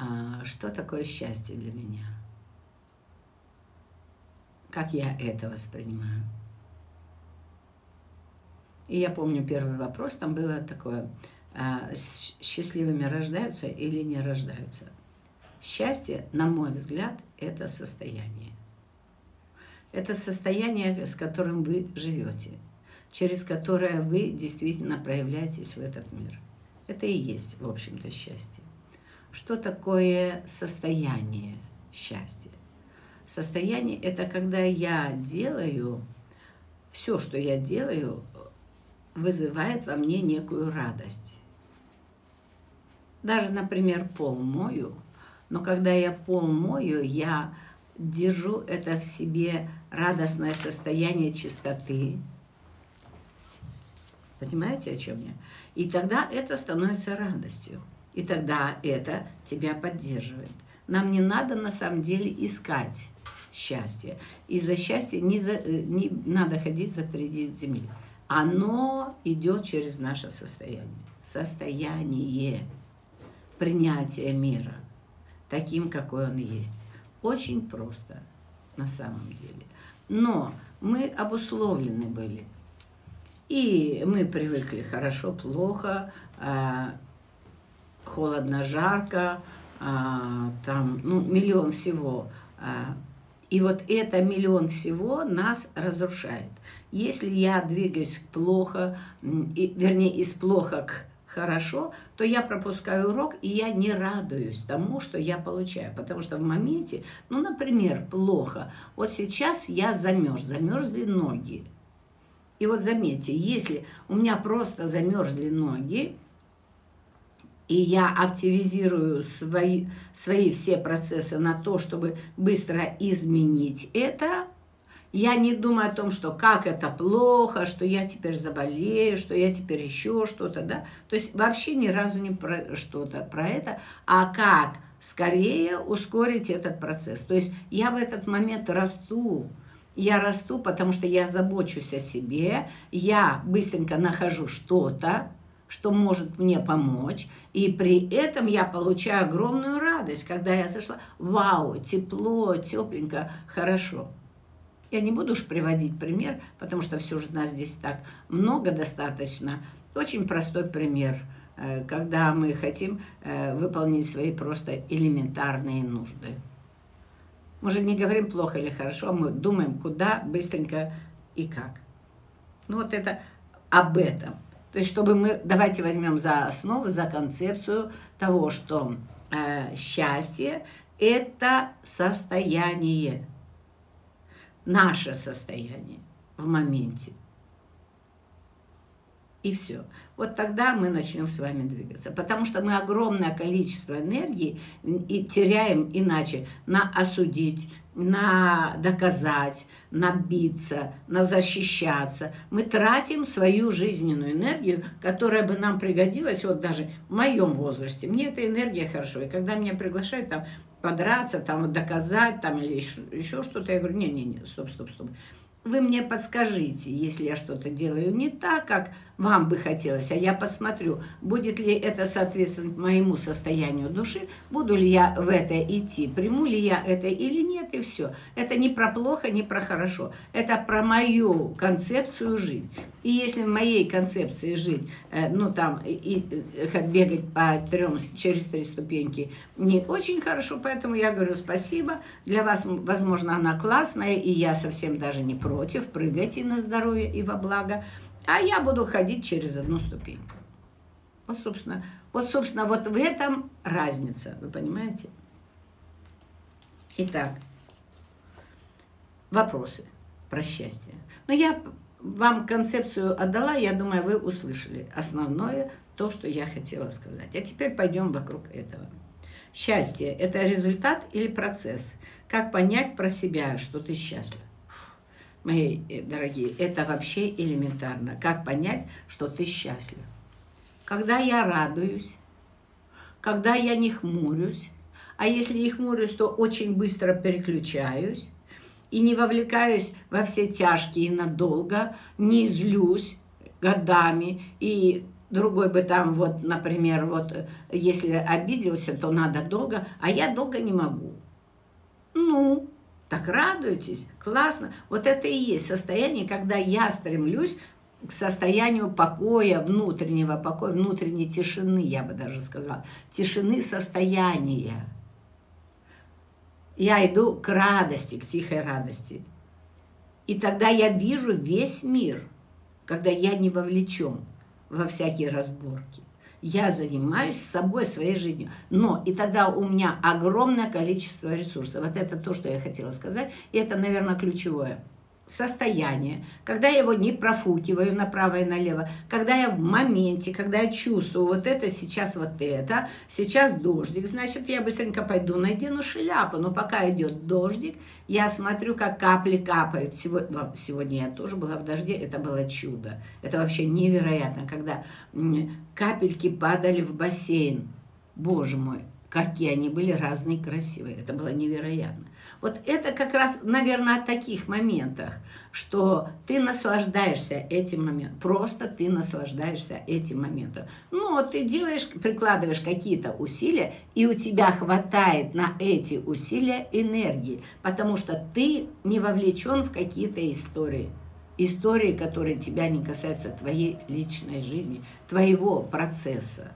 а, что такое счастье для меня? Как я это воспринимаю? И я помню первый вопрос, там было такое, а, счастливыми рождаются или не рождаются? Счастье, на мой взгляд, это состояние. Это состояние, с которым вы живете, через которое вы действительно проявляетесь в этот мир. Это и есть, в общем-то, счастье. Что такое состояние счастья? Состояние – это когда я делаю, все, что я делаю, вызывает во мне некую радость. Даже, например, пол мою, но когда я пол мою, я держу это в себе радостное состояние чистоты. Понимаете, о чем я? И тогда это становится радостью. И тогда это тебя поддерживает. Нам не надо на самом деле искать счастье. И за счастье не, за, э, не надо ходить за 3 земли. Оно идет через наше состояние. Состояние принятия мира таким, какой он есть. Очень просто на самом деле. Но мы обусловлены были. И мы привыкли хорошо, плохо, а, холодно, жарко, а, там ну, миллион всего. А, и вот это миллион всего нас разрушает. Если я двигаюсь плохо, и, вернее, из плохо к хорошо, то я пропускаю урок, и я не радуюсь тому, что я получаю. Потому что в моменте, ну, например, плохо. Вот сейчас я замерз, замерзли ноги. И вот заметьте, если у меня просто замерзли ноги, и я активизирую свои, свои все процессы на то, чтобы быстро изменить это, я не думаю о том, что как это плохо, что я теперь заболею, что я теперь еще что-то, да. То есть вообще ни разу не про что-то про это, а как скорее ускорить этот процесс. То есть я в этот момент расту, я расту, потому что я забочусь о себе, я быстренько нахожу что-то, что может мне помочь, и при этом я получаю огромную радость, когда я зашла, вау, тепло, тепленько, хорошо. Я не буду уж приводить пример, потому что все же нас здесь так много достаточно. Очень простой пример, э, когда мы хотим э, выполнить свои просто элементарные нужды. Мы же не говорим плохо или хорошо, мы думаем, куда, быстренько и как. Ну вот это об этом. То есть, чтобы мы, давайте возьмем за основу, за концепцию того, что э, счастье – это состояние наше состояние в моменте. И все. Вот тогда мы начнем с вами двигаться. Потому что мы огромное количество энергии и теряем иначе на осудить, на доказать, на биться, на защищаться. Мы тратим свою жизненную энергию, которая бы нам пригодилась, вот даже в моем возрасте. Мне эта энергия хорошо. И когда меня приглашают там подраться, там доказать, там или еще, еще что-то, я говорю, не-не-не, стоп, стоп, стоп. Вы мне подскажите, если я что-то делаю не так, как вам бы хотелось, а я посмотрю, будет ли это соответствовать моему состоянию души, буду ли я в это идти, приму ли я это или нет, и все. Это не про плохо, не про хорошо. Это про мою концепцию жить. И если в моей концепции жить, э, ну там, и, э, бегать по трем, через три ступеньки не очень хорошо, поэтому я говорю спасибо. Для вас, возможно, она классная, и я совсем даже не против. Прыгайте на здоровье и во благо а я буду ходить через одну ступеньку. Вот, собственно, вот, собственно, вот в этом разница, вы понимаете? Итак, вопросы про счастье. Но я вам концепцию отдала, я думаю, вы услышали основное, то, что я хотела сказать. А теперь пойдем вокруг этого. Счастье – это результат или процесс? Как понять про себя, что ты счастлив? Мои э, дорогие, это вообще элементарно. Как понять, что ты счастлив? Когда я радуюсь, когда я не хмурюсь, а если и хмурюсь, то очень быстро переключаюсь и не вовлекаюсь во все тяжкие надолго, не злюсь годами и другой бы там вот, например, вот если обиделся, то надо долго, а я долго не могу. Ну, так радуйтесь, классно. Вот это и есть состояние, когда я стремлюсь к состоянию покоя, внутреннего покоя, внутренней тишины, я бы даже сказала. Тишины состояния. Я иду к радости, к тихой радости. И тогда я вижу весь мир, когда я не вовлечен во всякие разборки. Я занимаюсь собой, своей жизнью. Но и тогда у меня огромное количество ресурсов. Вот это то, что я хотела сказать. И это, наверное, ключевое состояние, когда я его не профукиваю направо и налево, когда я в моменте, когда я чувствую вот это, сейчас вот это, сейчас дождик, значит, я быстренько пойду надену шляпу, но пока идет дождик, я смотрю, как капли капают. Сегодня, сегодня я тоже была в дожде, это было чудо. Это вообще невероятно, когда капельки падали в бассейн. Боже мой, какие они были разные, красивые. Это было невероятно. Вот это как раз, наверное, о таких моментах, что ты наслаждаешься этим моментом, просто ты наслаждаешься этим моментом. Но ты делаешь, прикладываешь какие-то усилия, и у тебя хватает на эти усилия энергии, потому что ты не вовлечен в какие-то истории. Истории, которые тебя не касаются твоей личной жизни, твоего процесса.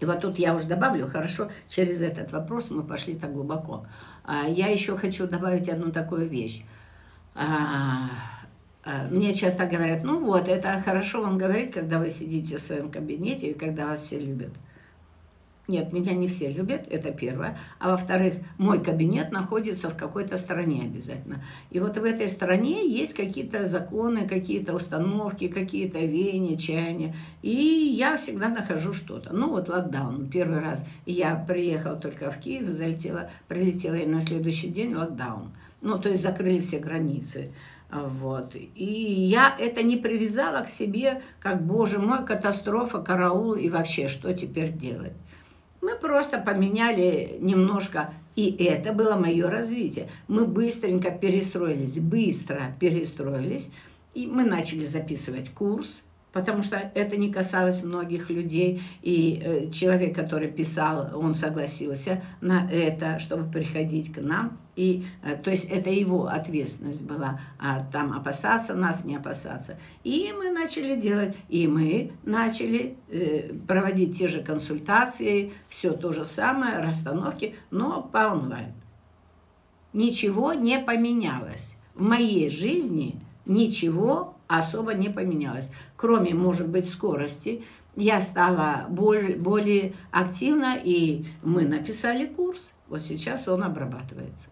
И вот тут я уже добавлю, хорошо, через этот вопрос мы пошли так глубоко. А, я еще хочу добавить одну такую вещь. А, а, мне часто говорят, ну вот, это хорошо вам говорить, когда вы сидите в своем кабинете и когда вас все любят. Нет, меня не все любят, это первое. А во-вторых, мой кабинет находится в какой-то стране обязательно. И вот в этой стране есть какие-то законы, какие-то установки, какие-то веяния, чаяния. И я всегда нахожу что-то. Ну вот локдаун, первый раз. Я приехала только в Киев, залетела, прилетела и на следующий день локдаун. Ну, то есть закрыли все границы. Вот. И я это не привязала к себе, как, боже мой, катастрофа, караул и вообще, что теперь делать. Мы просто поменяли немножко, и это было мое развитие. Мы быстренько перестроились, быстро перестроились, и мы начали записывать курс, потому что это не касалось многих людей. И э, человек, который писал, он согласился на это, чтобы приходить к нам. И, э, то есть это его ответственность была, а там опасаться нас, не опасаться. И мы начали делать, и мы начали э, проводить те же консультации, все то же самое, расстановки, но по онлайн. Ничего не поменялось. В моей жизни ничего особо не поменялось. Кроме, может быть, скорости, я стала более, более активна, и мы написали курс. Вот сейчас он обрабатывается.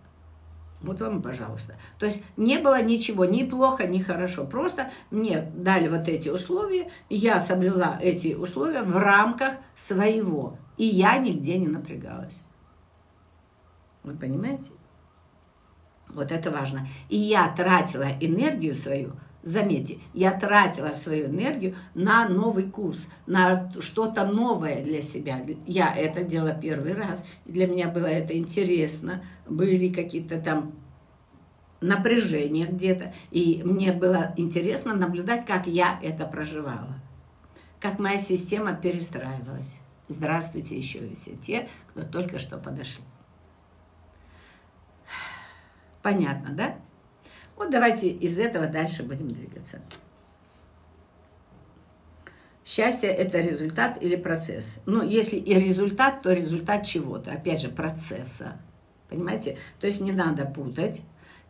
Вот вам, пожалуйста. То есть не было ничего, ни плохо, ни хорошо. Просто мне дали вот эти условия, я соблюла эти условия в рамках своего. И я нигде не напрягалась. Вы понимаете? Вот это важно. И я тратила энергию свою, заметьте, я тратила свою энергию на новый курс, на что-то новое для себя. Я это делала первый раз, и для меня было это интересно. Были какие-то там напряжения где-то, и мне было интересно наблюдать, как я это проживала, как моя система перестраивалась. Здравствуйте еще все те, кто только что подошли. Понятно, да? Вот давайте из этого дальше будем двигаться. Счастье – это результат или процесс. Ну, если и результат, то результат чего-то. Опять же, процесса. Понимаете? То есть не надо путать.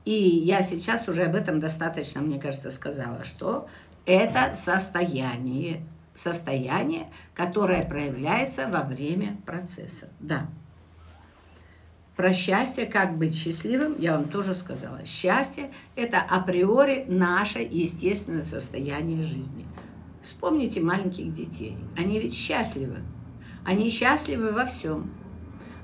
И я сейчас уже об этом достаточно, мне кажется, сказала, что это состояние, состояние, которое проявляется во время процесса. Да. Про счастье, как быть счастливым, я вам тоже сказала. Счастье – это априори наше естественное состояние жизни. Вспомните маленьких детей. Они ведь счастливы. Они счастливы во всем.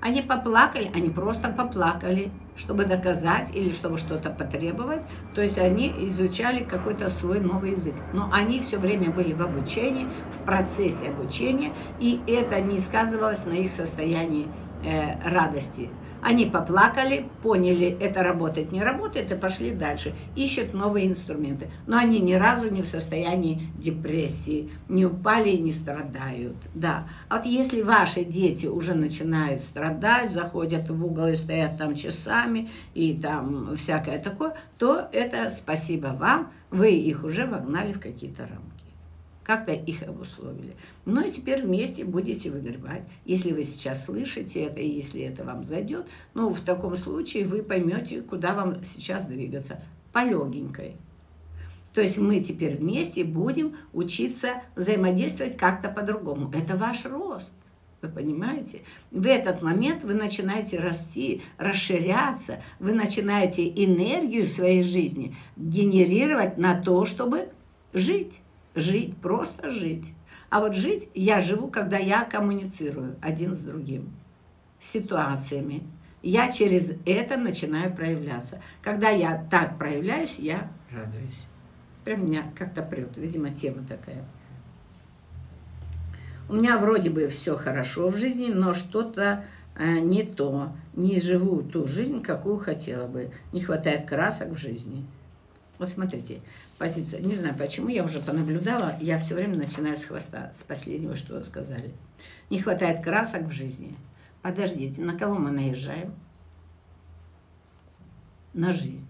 Они поплакали, они просто поплакали, чтобы доказать или чтобы что-то потребовать. То есть они изучали какой-то свой новый язык. Но они все время были в обучении, в процессе обучения, и это не сказывалось на их состоянии э, радости Они поплакали, поняли, это работает, не работает, и пошли дальше. Ищут новые инструменты. Но они ни разу не в состоянии депрессии, не упали и не страдают. Да. А вот если ваши дети уже начинают страдать, заходят в угол и стоят там часами, и там всякое такое, то это спасибо вам, вы их уже вогнали в какие-то рамки как-то их обусловили. Ну и теперь вместе будете выгребать. Если вы сейчас слышите это, и если это вам зайдет, ну, в таком случае вы поймете, куда вам сейчас двигаться. По легенькой. То есть мы теперь вместе будем учиться взаимодействовать как-то по-другому. Это ваш рост. Вы понимаете? В этот момент вы начинаете расти, расширяться, вы начинаете энергию своей жизни генерировать на то, чтобы жить жить, просто жить. А вот жить я живу, когда я коммуницирую один с другим, с ситуациями. Я через это начинаю проявляться. Когда я так проявляюсь, я радуюсь. Прям меня как-то прет, видимо, тема такая. У меня вроде бы все хорошо в жизни, но что-то э, не то. Не живу ту жизнь, какую хотела бы. Не хватает красок в жизни. Вот смотрите, позиция. Не знаю почему, я уже понаблюдала, я все время начинаю с хвоста, с последнего, что сказали. Не хватает красок в жизни. Подождите, на кого мы наезжаем? На жизнь.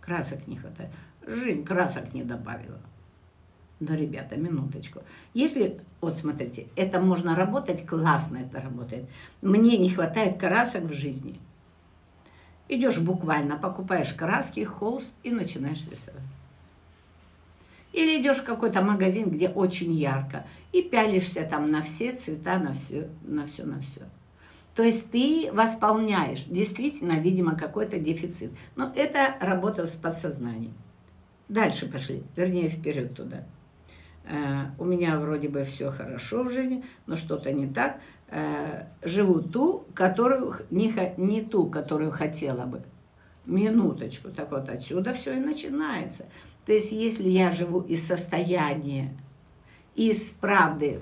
Красок не хватает. Жизнь красок не добавила. Но, ребята, минуточку. Если, вот смотрите, это можно работать, классно это работает. Мне не хватает красок в жизни – Идешь буквально, покупаешь краски, холст и начинаешь рисовать. Или идешь в какой-то магазин, где очень ярко, и пялишься там на все цвета, на все, на все, на все. То есть ты восполняешь действительно, видимо, какой-то дефицит. Но это работа с подсознанием. Дальше пошли, вернее, вперед туда. Э, у меня вроде бы все хорошо в жизни, но что-то не так. Э, живу ту, которую не, не ту, которую хотела бы. Минуточку. Так вот отсюда все и начинается. То есть если я живу из состояния, из правды,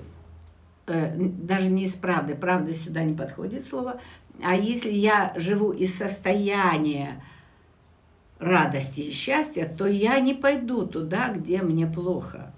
э, даже не из правды, правда сюда не подходит слово, а если я живу из состояния радости и счастья, то я не пойду туда, где мне плохо.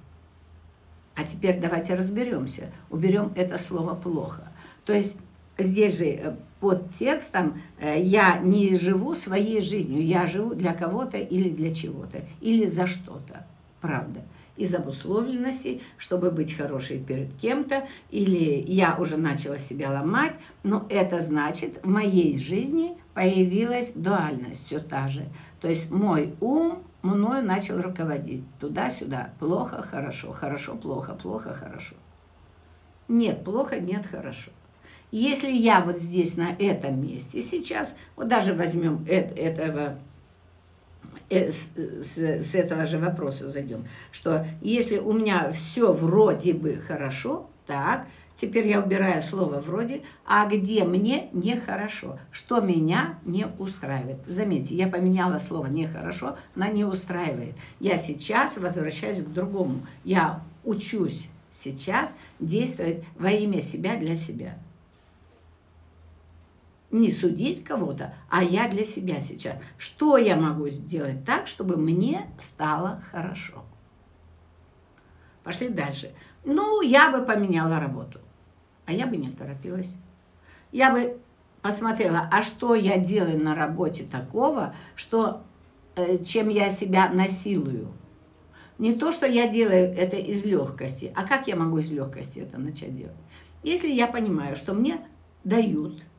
А теперь давайте разберемся, уберем это слово «плохо». То есть здесь же э, под текстом э, я не живу своей жизнью, я живу для кого-то или для чего-то, или за что-то, правда. Из обусловленности, чтобы быть хорошей перед кем-то, или я уже начала себя ломать, но это значит, в моей жизни появилась дуальность все та же. То есть мой ум мною начал руководить туда-сюда, плохо, хорошо, хорошо, плохо, плохо, хорошо. Нет, плохо, нет, хорошо. Если я вот здесь, на этом месте сейчас, вот даже возьмем этого, э, с, с, с этого же вопроса зайдем, что если у меня все вроде бы хорошо, так, теперь я убираю слово «вроде», а где мне нехорошо, что меня не устраивает. Заметьте, я поменяла слово «нехорошо» на «не устраивает». Я сейчас возвращаюсь к другому. Я учусь сейчас действовать во имя себя для себя не судить кого-то, а я для себя сейчас. Что я могу сделать так, чтобы мне стало хорошо? Пошли дальше. Ну, я бы поменяла работу. А я бы не торопилась. Я бы посмотрела, а что я делаю на работе такого, что, э, чем я себя насилую. Не то, что я делаю это из легкости, а как я могу из легкости это начать делать? Если я понимаю, что мне дают –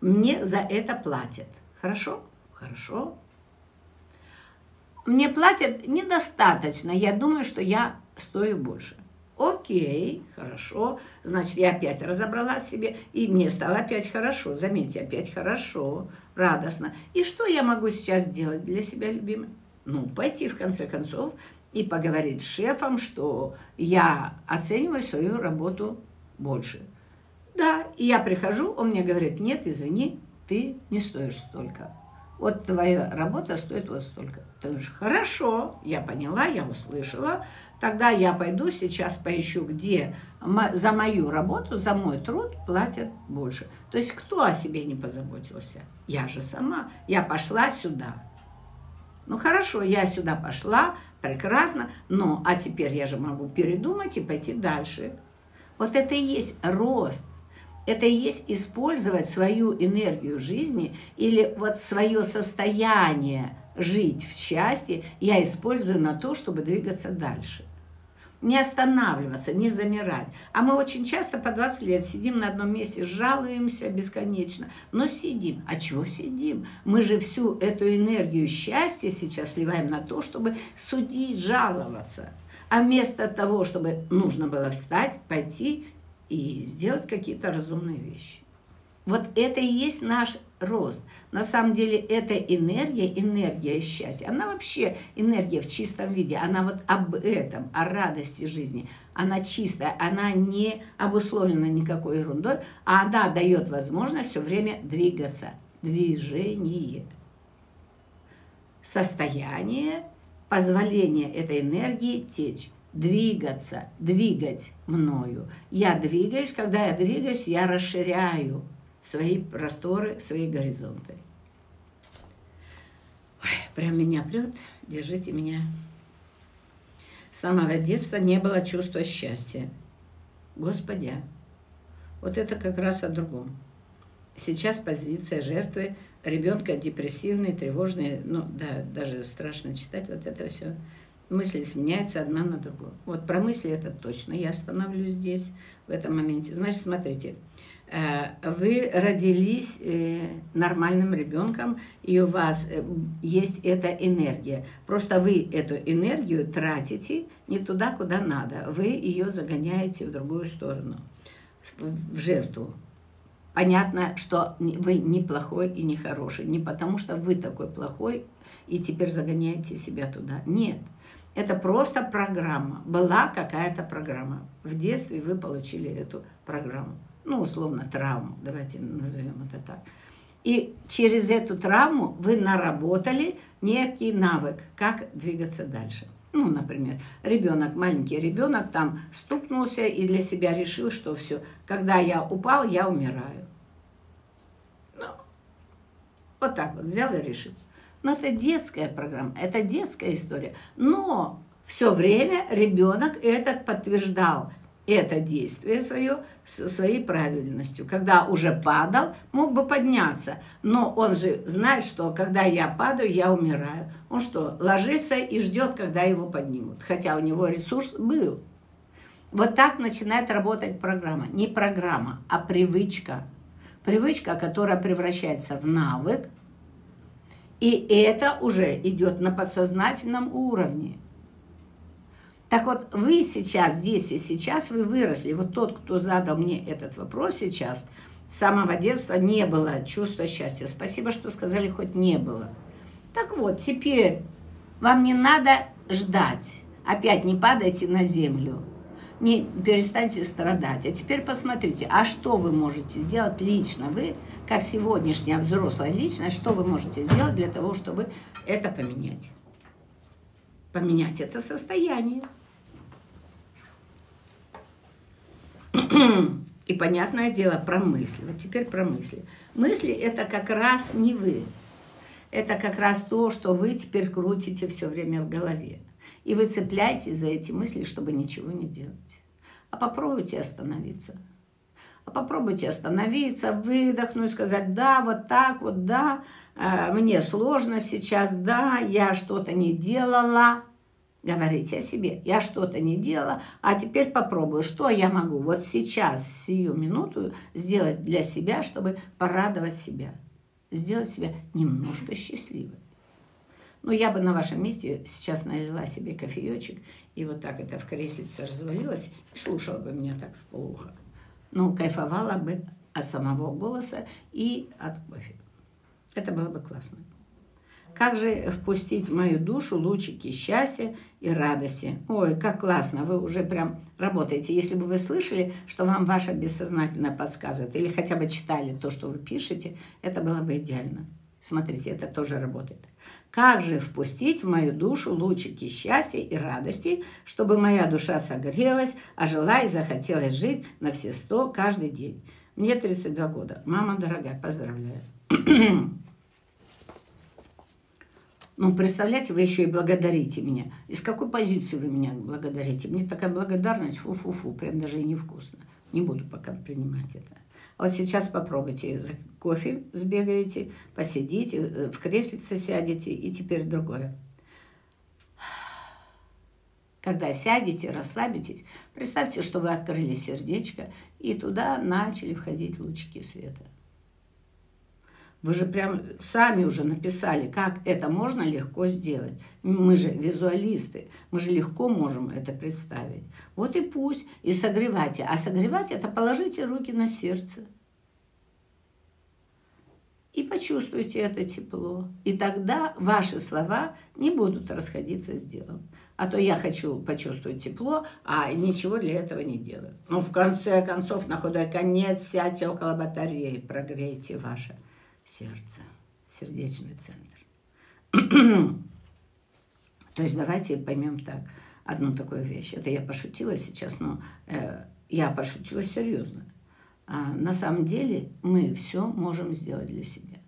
мне за это платят. Хорошо? Хорошо. Мне платят недостаточно. Я думаю, что я стою больше. Окей, хорошо. Значит, я опять разобрала себе, и мне стало опять хорошо. Заметьте, опять хорошо, радостно. И что я могу сейчас сделать для себя, любимый? Ну, пойти, в конце концов, и поговорить с шефом, что я оцениваю свою работу больше. Да, и я прихожу, он мне говорит, нет, извини, ты не стоишь столько. Вот твоя работа стоит вот столько. Ты говоришь, хорошо, я поняла, я услышала, тогда я пойду сейчас поищу, где за мою работу, за мой труд платят больше. То есть кто о себе не позаботился? Я же сама. Я пошла сюда. Ну хорошо, я сюда пошла, прекрасно, но а теперь я же могу передумать и пойти дальше. Вот это и есть рост это и есть использовать свою энергию жизни или вот свое состояние жить в счастье я использую на то, чтобы двигаться дальше. Не останавливаться, не замирать. А мы очень часто по 20 лет сидим на одном месте, жалуемся бесконечно, но сидим. А чего сидим? Мы же всю эту энергию счастья сейчас сливаем на то, чтобы судить, жаловаться. А вместо того, чтобы нужно было встать, пойти и сделать какие-то разумные вещи. Вот это и есть наш рост. На самом деле это энергия, энергия счастья. Она вообще энергия в чистом виде. Она вот об этом, о радости жизни. Она чистая, она не обусловлена никакой ерундой, а она дает возможность все время двигаться. Движение. Состояние позволения этой энергии течь двигаться, двигать мною. Я двигаюсь, когда я двигаюсь, я расширяю свои просторы, свои горизонты. Ой, прям меня прет, держите меня. С самого детства не было чувства счастья. Господи, вот это как раз о другом. Сейчас позиция жертвы ребенка депрессивный, тревожный, ну да, даже страшно читать вот это все мысли сменяются одна на другую. Вот про мысли это точно. Я остановлюсь здесь, в этом моменте. Значит, смотрите, э, вы родились э, нормальным ребенком, и у вас э, есть эта энергия. Просто вы эту энергию тратите не туда, куда надо. Вы ее загоняете в другую сторону, в жертву. Понятно, что вы не плохой и не хороший. Не потому, что вы такой плохой и теперь загоняете себя туда. Нет. Это просто программа. Была какая-то программа. В детстве вы получили эту программу. Ну, условно, травму. Давайте назовем это так. И через эту травму вы наработали некий навык, как двигаться дальше. Ну, например, ребенок, маленький ребенок там стукнулся и для себя решил, что все, когда я упал, я умираю. Ну, вот так вот взял и решил. Но это детская программа, это детская история. Но все время ребенок этот подтверждал это действие свое своей правильностью. Когда уже падал, мог бы подняться. Но он же знает, что когда я падаю, я умираю. Он что, ложится и ждет, когда его поднимут. Хотя у него ресурс был. Вот так начинает работать программа. Не программа, а привычка. Привычка, которая превращается в навык, и это уже идет на подсознательном уровне. Так вот, вы сейчас, здесь и сейчас, вы выросли. Вот тот, кто задал мне этот вопрос сейчас, с самого детства не было чувства счастья. Спасибо, что сказали, хоть не было. Так вот, теперь вам не надо ждать. Опять не падайте на землю. Не перестаньте страдать. А теперь посмотрите, а что вы можете сделать лично? Вы как сегодняшняя взрослая личность, что вы можете сделать для того, чтобы это поменять? Поменять это состояние. И понятное дело про мысли. Вот теперь про мысли. Мысли это как раз не вы. Это как раз то, что вы теперь крутите все время в голове. И вы цепляетесь за эти мысли, чтобы ничего не делать. А попробуйте остановиться. А попробуйте остановиться, выдохнуть, сказать, да, вот так вот, да, э, мне сложно сейчас, да, я что-то не делала. Говорите о себе, я что-то не делала, а теперь попробую, что я могу вот сейчас, сию минуту сделать для себя, чтобы порадовать себя, сделать себя немножко счастливой. Ну, я бы на вашем месте сейчас налила себе кофеечек и вот так это в креслице развалилась и слушала бы меня так в полухо ну, кайфовала бы от самого голоса и от кофе. Это было бы классно. Как же впустить в мою душу лучики счастья и радости? Ой, как классно, вы уже прям работаете. Если бы вы слышали, что вам ваше бессознательное подсказывает, или хотя бы читали то, что вы пишете, это было бы идеально. Смотрите, это тоже работает. Как же впустить в мою душу лучики счастья и радости, чтобы моя душа согрелась, ожила и захотелось жить на все сто каждый день? Мне 32 года. Мама дорогая, поздравляю. Ну, представляете, вы еще и благодарите меня. Из какой позиции вы меня благодарите? Мне такая благодарность, фу-фу-фу, прям даже и невкусно. Не буду пока принимать это. Вот сейчас попробуйте, за кофе сбегаете, посидите, э, в креслице сядете, и теперь другое. Когда сядете, расслабитесь, представьте, что вы открыли сердечко, и туда начали входить лучики света. Вы же прям сами уже написали, как это можно легко сделать. Мы же визуалисты, мы же легко можем это представить. Вот и пусть, и согревайте. А согревать это положите руки на сердце. И почувствуйте это тепло. И тогда ваши слова не будут расходиться с делом. А то я хочу почувствовать тепло, а ничего для этого не делаю. Ну, в конце концов, на худой конец сядьте около батареи, прогрейте ваше сердце, сердечный центр. То есть давайте поймем так, одну такую вещь. Это я пошутила сейчас, но э, я пошутила серьезно. А на самом деле мы все можем сделать для себя.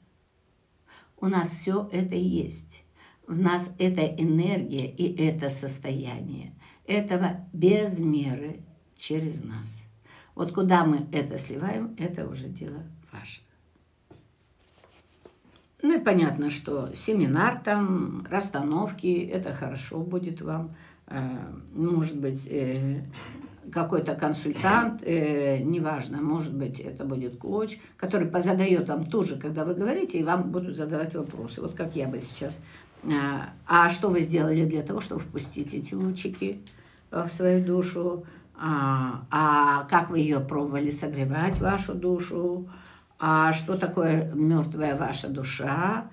У нас все это есть. В нас эта энергия и это состояние. Этого без меры через нас. Вот куда мы это сливаем, это уже дело ваше. Ну и понятно, что семинар там, расстановки, это хорошо будет вам. Э, может быть, э, какой-то консультант, э, неважно, может быть, это будет коуч, который позадает вам тоже, когда вы говорите, и вам будут задавать вопросы. Вот как я бы сейчас. А что вы сделали для того, чтобы впустить эти лучики в свою душу? А, а как вы ее пробовали согревать, вашу душу? А что такое мертвая ваша душа,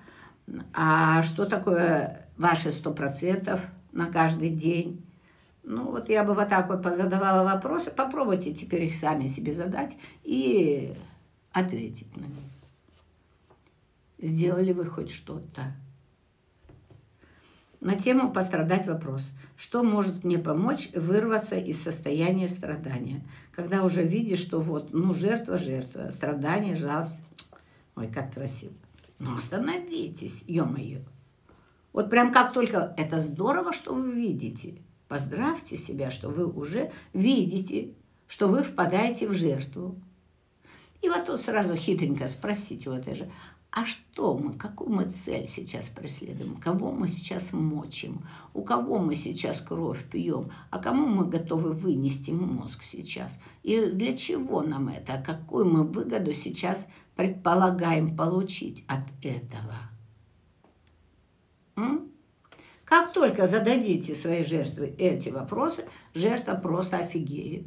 а что такое ваши сто процентов на каждый день. Ну, вот я бы вот так вот позадавала вопросы. Попробуйте теперь их сами себе задать и ответить на них. Сделали вы хоть что-то? На тему «Пострадать вопрос». Что может мне помочь вырваться из состояния страдания? Когда уже видишь, что вот, ну, жертва, жертва, страдание, жалость. Ой, как красиво. Ну, остановитесь, ё-моё. Вот прям как только это здорово, что вы видите. Поздравьте себя, что вы уже видите, что вы впадаете в жертву. И вот тут сразу хитренько спросите у этой же, а что мы, какую мы цель сейчас преследуем, кого мы сейчас мочим, у кого мы сейчас кровь пьем, а кому мы готовы вынести мозг сейчас, и для чего нам это, какую мы выгоду сейчас предполагаем получить от этого. М? Как только зададите своей жертве эти вопросы, жертва просто офигеет.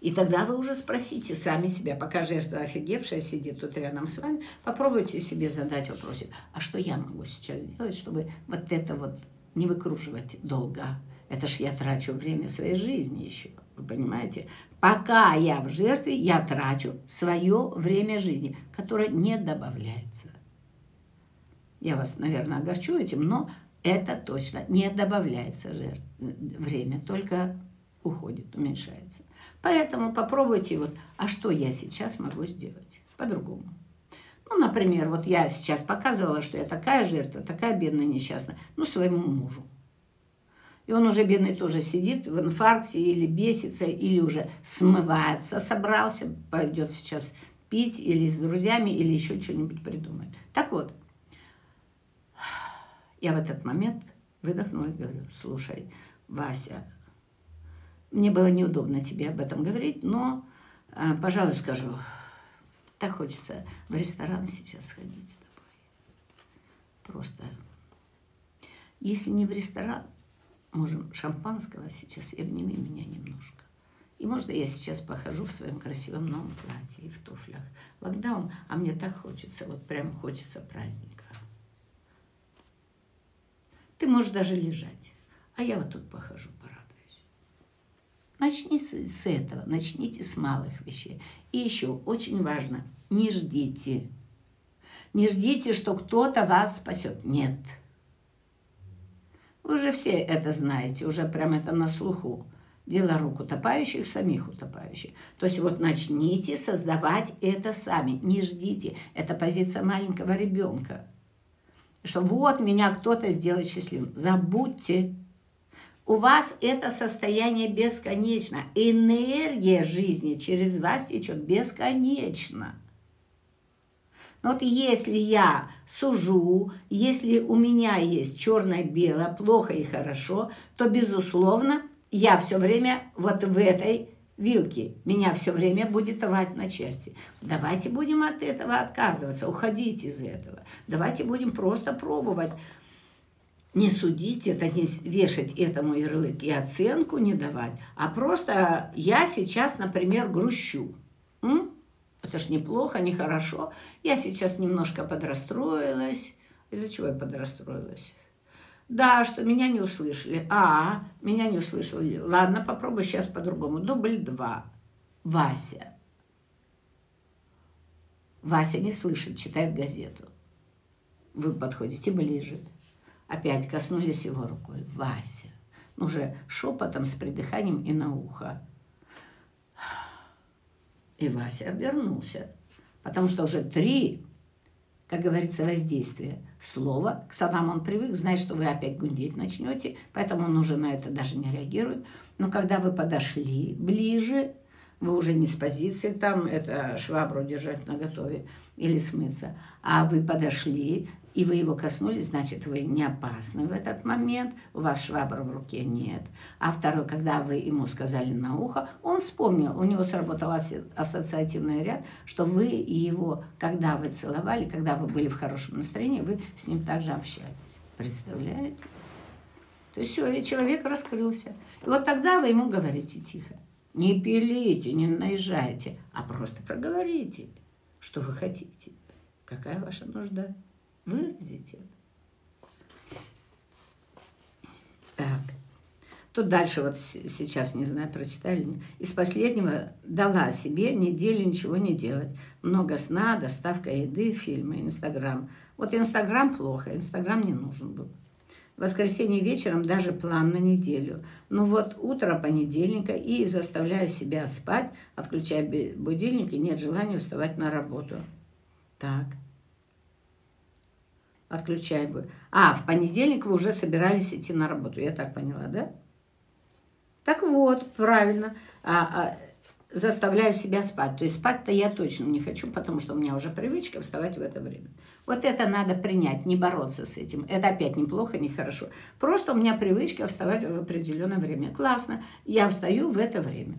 И тогда вы уже спросите сами себя, пока жертва офигевшая сидит тут рядом с вами, попробуйте себе задать вопрос, а что я могу сейчас сделать, чтобы вот это вот не выкруживать долга? Это ж я трачу время своей жизни еще, вы понимаете? Пока я в жертве, я трачу свое время жизни, которое не добавляется. Я вас, наверное, огорчу этим, но это точно не добавляется жертв, время, только уходит, уменьшается. Поэтому попробуйте вот, а что я сейчас могу сделать по-другому. Ну, например, вот я сейчас показывала, что я такая жертва, такая бедная, несчастная, ну, своему мужу. И он уже бедный тоже сидит в инфаркте или бесится, или уже смывается, собрался, пойдет сейчас пить или с друзьями, или еще что-нибудь придумает. Так вот, я в этот момент выдохнула и говорю, слушай, Вася, мне было неудобно тебе об этом говорить, но, а, пожалуй, скажу, так хочется в ресторан сейчас сходить с тобой. Просто, если не в ресторан, можем шампанского сейчас и обними меня немножко. И можно я сейчас похожу в своем красивом новом платье и в туфлях. Локдаун, а мне так хочется, вот прям хочется праздника. Ты можешь даже лежать, а я вот тут похожу, пора. Начните с этого, начните с малых вещей. И еще очень важно, не ждите. Не ждите, что кто-то вас спасет. Нет. Вы же все это знаете, уже прям это на слуху. Дело рук утопающих, самих утопающих. То есть вот начните создавать это сами. Не ждите. Это позиция маленького ребенка. Что вот меня кто-то сделает счастливым. Забудьте. У вас это состояние бесконечно. Энергия жизни через вас течет бесконечно. Но вот если я сужу, если у меня есть черное-белое, плохо и хорошо, то, безусловно, я все время вот в этой вилке. Меня все время будет рвать на части. Давайте будем от этого отказываться, уходить из этого. Давайте будем просто пробовать. Не судить это, не вешать этому ярлык и оценку не давать, а просто я сейчас, например, грущу. М? Это ж неплохо, нехорошо. Я сейчас немножко подрастроилась. Из-за чего я подрастроилась? Да, что меня не услышали. А, меня не услышали. Ладно, попробую сейчас по-другому. Дубль два. Вася. Вася не слышит, читает газету. Вы подходите ближе. Опять коснулись его рукой. Вася. Ну, уже шепотом, с придыханием и на ухо. И Вася обернулся, потому что уже три, как говорится, воздействия слова. К словам он привык, знает, что вы опять гундеть начнете, поэтому он уже на это даже не реагирует. Но когда вы подошли ближе, вы уже не с позиции там, это швабру держать на готове или смыться, а вы подошли, и вы его коснулись, значит, вы не опасны в этот момент, у вас швабра в руке нет. А второй, когда вы ему сказали на ухо, он вспомнил, у него сработал ассоциативный ряд, что вы его, когда вы целовали, когда вы были в хорошем настроении, вы с ним также общались. Представляете? То есть все, и человек раскрылся. И вот тогда вы ему говорите тихо. Не пилите, не наезжайте, а просто проговорите, что вы хотите. Какая ваша нужда? Выразить это. Так. Тут дальше вот сейчас, не знаю, прочитали. Из последнего дала себе неделю ничего не делать. Много сна, доставка еды, фильмы, Инстаграм. Вот Инстаграм плохо, Инстаграм не нужен был. В воскресенье вечером даже план на неделю. Ну вот утро понедельника и заставляю себя спать, отключая будильник и нет желания вставать на работу. Так отключай бы. А, в понедельник вы уже собирались идти на работу, я так поняла, да? Так вот, правильно. А, а, заставляю себя спать. То есть спать-то я точно не хочу, потому что у меня уже привычка вставать в это время. Вот это надо принять, не бороться с этим. Это опять неплохо, не хорошо. Просто у меня привычка вставать в определенное время. Классно. Я встаю в это время.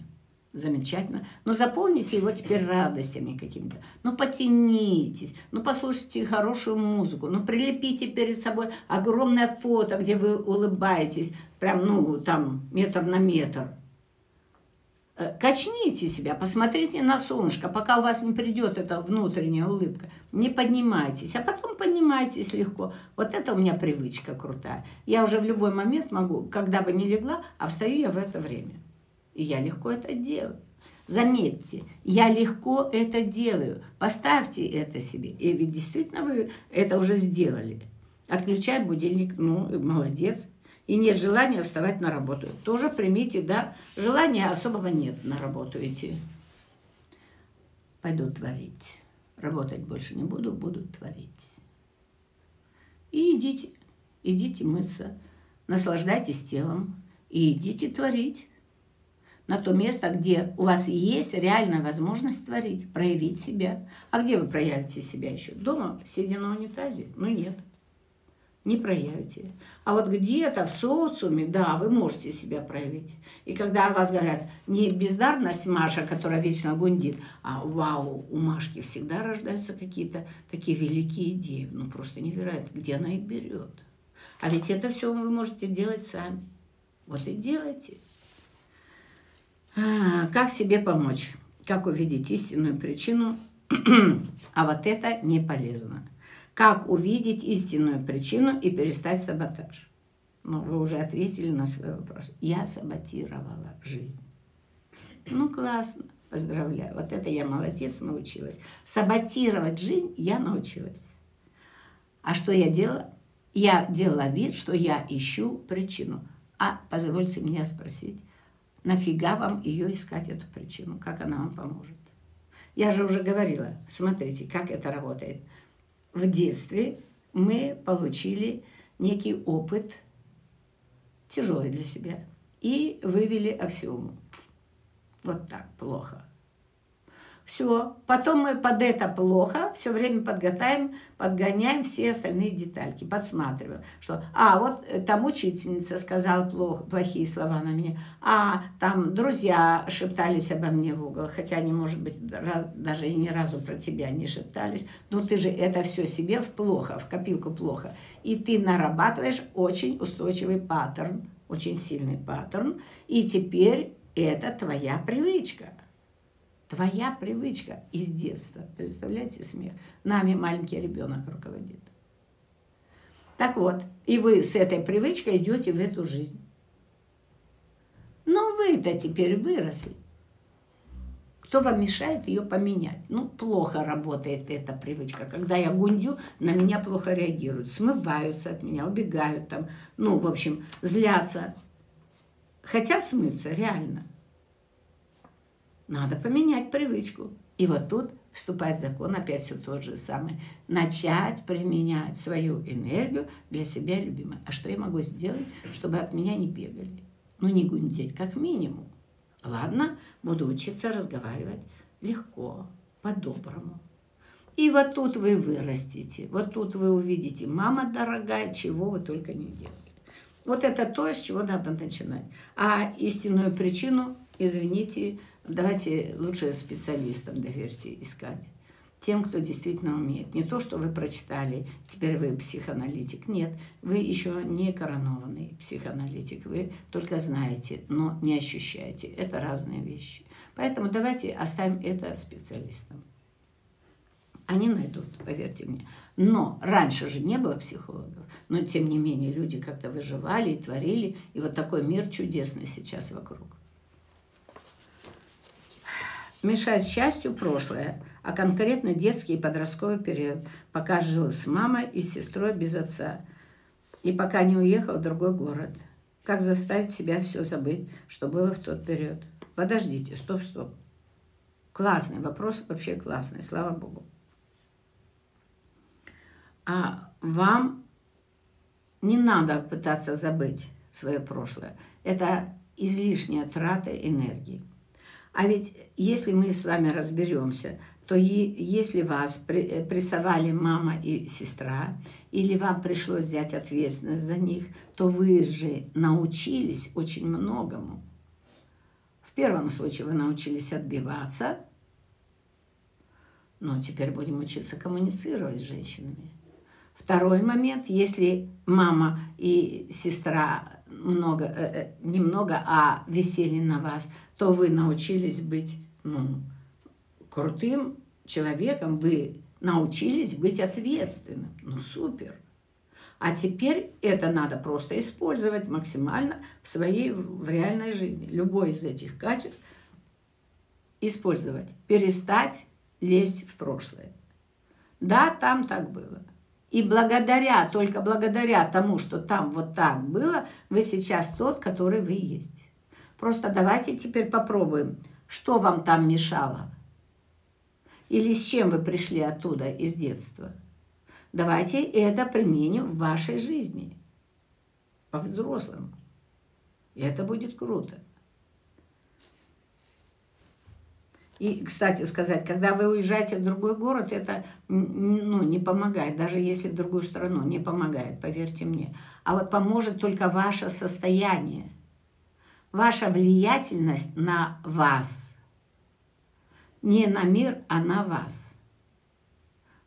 Замечательно. Но заполните его теперь радостями какими-то. Ну, потянитесь, ну, послушайте хорошую музыку, ну, прилепите перед собой огромное фото, где вы улыбаетесь, прям, ну, там, метр на метр. Э, качните себя, посмотрите на солнышко, пока у вас не придет эта внутренняя улыбка. Не поднимайтесь, а потом поднимайтесь легко. Вот это у меня привычка крутая. Я уже в любой момент могу, когда бы не легла, а встаю я в это время. И я легко это делаю. Заметьте, я легко это делаю. Поставьте это себе. И ведь действительно вы это уже сделали. Отключай будильник, ну, молодец. И нет желания вставать на работу. Тоже примите, да. Желания особого нет на работу идти. Пойду творить. Работать больше не буду, буду творить. И идите, идите мыться, наслаждайтесь телом и идите творить на то место, где у вас есть реальная возможность творить, проявить себя. А где вы проявите себя еще? Дома, сидя на унитазе? Ну нет, не проявите. А вот где-то в социуме, да, вы можете себя проявить. И когда о вас говорят, не бездарность Маша, которая вечно гундит, а вау, у Машки всегда рождаются какие-то такие великие идеи. Ну просто невероятно, где она их берет. А ведь это все вы можете делать сами. Вот и делайте. А, как себе помочь? Как увидеть истинную причину? а вот это не полезно. Как увидеть истинную причину и перестать саботаж? Ну, вы уже ответили на свой вопрос. Я саботировала жизнь. Ну, классно. Поздравляю. Вот это я молодец научилась. Саботировать жизнь я научилась. А что я делала? Я делала вид, что я ищу причину. А позвольте меня спросить, нафига вам ее искать, эту причину? Как она вам поможет? Я же уже говорила, смотрите, как это работает. В детстве мы получили некий опыт, тяжелый для себя, и вывели аксиому. Вот так, плохо. Все. Потом мы под это плохо все время подготовим, подгоняем все остальные детальки, подсматриваем, что, а, вот э, там учительница сказала плохо, плохие слова на меня, а, там друзья шептались обо мне в угол, хотя они, может быть, раз, даже и ни разу про тебя не шептались, но ты же это все себе в плохо, в копилку плохо. И ты нарабатываешь очень устойчивый паттерн, очень сильный паттерн, и теперь это твоя привычка – Твоя привычка из детства. Представляете смех? Нами маленький ребенок руководит. Так вот, и вы с этой привычкой идете в эту жизнь. Но вы-то теперь выросли. Кто вам мешает ее поменять? Ну, плохо работает эта привычка. Когда я гундю, на меня плохо реагируют, смываются от меня, убегают там, ну, в общем, злятся. Хотят смыться, реально. Надо поменять привычку. И вот тут вступает закон, опять все тот же самый. Начать применять свою энергию для себя любимой. А что я могу сделать, чтобы от меня не бегали? Ну, не гундеть, как минимум. Ладно, буду учиться разговаривать легко, по-доброму. И вот тут вы вырастете, вот тут вы увидите, мама дорогая, чего вы только не делали. Вот это то, с чего надо начинать. А истинную причину, извините, Давайте лучше специалистам доверьте искать. Тем, кто действительно умеет. Не то, что вы прочитали, теперь вы психоаналитик. Нет, вы еще не коронованный психоаналитик. Вы только знаете, но не ощущаете. Это разные вещи. Поэтому давайте оставим это специалистам. Они найдут, поверьте мне. Но раньше же не было психологов. Но тем не менее люди как-то выживали и творили. И вот такой мир чудесный сейчас вокруг мешает счастью прошлое, а конкретно детский и подростковый период, пока жил с мамой и сестрой без отца, и пока не уехал в другой город. Как заставить себя все забыть, что было в тот период? Подождите, стоп, стоп. Классный вопрос, вообще классный, слава богу. А вам не надо пытаться забыть свое прошлое. Это излишняя трата энергии. А ведь если мы с вами разберемся, то если вас э, прессовали мама и сестра, или вам пришлось взять ответственность за них, то вы же научились очень многому. В первом случае вы научились отбиваться, но теперь будем учиться коммуницировать с женщинами. Второй момент, если мама и сестра много, э, э, немного, а висели на вас, то вы научились быть ну, крутым человеком, вы научились быть ответственным. Ну, супер. А теперь это надо просто использовать максимально в своей в реальной жизни. Любой из этих качеств использовать. Перестать лезть в прошлое. Да, там так было. И благодаря, только благодаря тому, что там вот так было, вы сейчас тот, который вы есть. Просто давайте теперь попробуем, что вам там мешало. Или с чем вы пришли оттуда из детства. Давайте это применим в вашей жизни. По-взрослому. И это будет круто. И, кстати сказать, когда вы уезжаете в другой город, это ну, не помогает, даже если в другую страну, не помогает, поверьте мне. А вот поможет только ваше состояние, ваша влиятельность на вас. Не на мир, а на вас.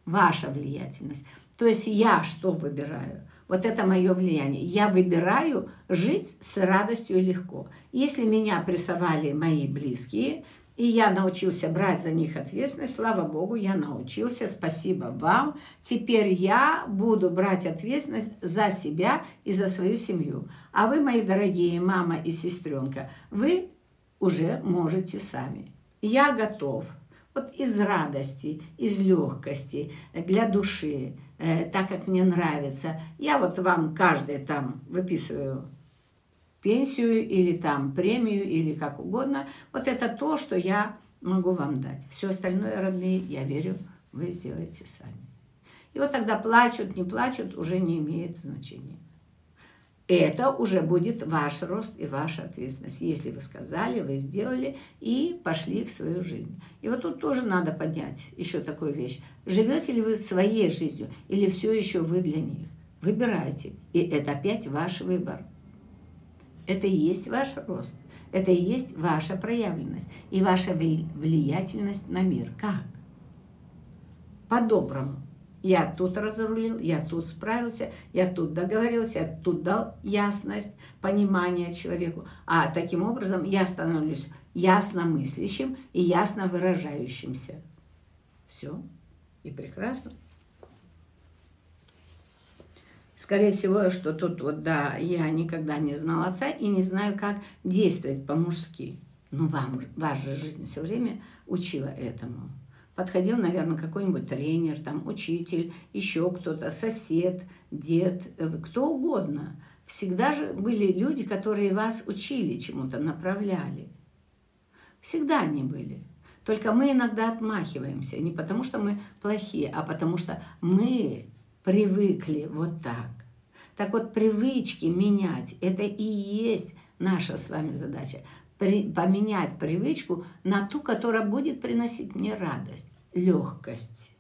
Ваша влиятельность. То есть я что выбираю? Вот это мое влияние. Я выбираю жить с радостью и легко. Если меня прессовали мои близкие – и я научился брать за них ответственность. Слава Богу, я научился. Спасибо вам. Теперь я буду брать ответственность за себя и за свою семью. А вы, мои дорогие мама и сестренка, вы уже можете сами. Я готов Вот из радости, из легкости, для души, э, так как мне нравится. Я вот вам каждый там выписываю пенсию или там премию или как угодно. Вот это то, что я могу вам дать. Все остальное, родные, я верю, вы сделаете сами. И вот тогда плачут, не плачут, уже не имеет значения. Это уже будет ваш рост и ваша ответственность. Если вы сказали, вы сделали и пошли в свою жизнь. И вот тут тоже надо поднять еще такую вещь. Живете ли вы своей жизнью или все еще вы для них? Выбирайте. И это опять ваш выбор. Это и есть ваш рост. Это и есть ваша проявленность и ваша влиятельность на мир. Как? По-доброму. Я тут разрулил, я тут справился, я тут договорился, я тут дал ясность, понимание человеку. А таким образом я становлюсь ясно мыслящим и ясно выражающимся. Все. И прекрасно. Скорее всего, что тут вот, да, я никогда не знал отца и не знаю, как действовать по-мужски. Но вам, ваша жизнь все время учила этому. Подходил, наверное, какой-нибудь тренер, там, учитель, еще кто-то, сосед, дед, э, кто угодно. Всегда же были люди, которые вас учили чему-то, направляли. Всегда они были. Только мы иногда отмахиваемся. Не потому, что мы плохие, а потому, что мы привыкли вот так. Так вот, привычки менять – это и есть наша с вами задача при, поменять привычку на ту, которая будет приносить мне радость, легкость.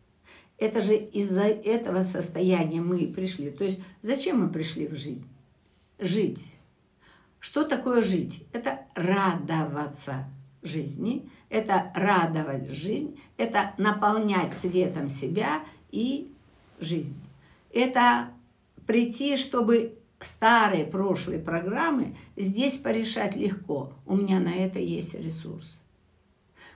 Это же из-за этого состояния мы пришли. То есть зачем мы пришли в жизнь? Жить. Что такое жить? Это радоваться жизни, это радовать жизнь, это наполнять светом себя и жизнь. Это прийти, чтобы старые прошлые программы здесь порешать легко. У меня на это есть ресурс.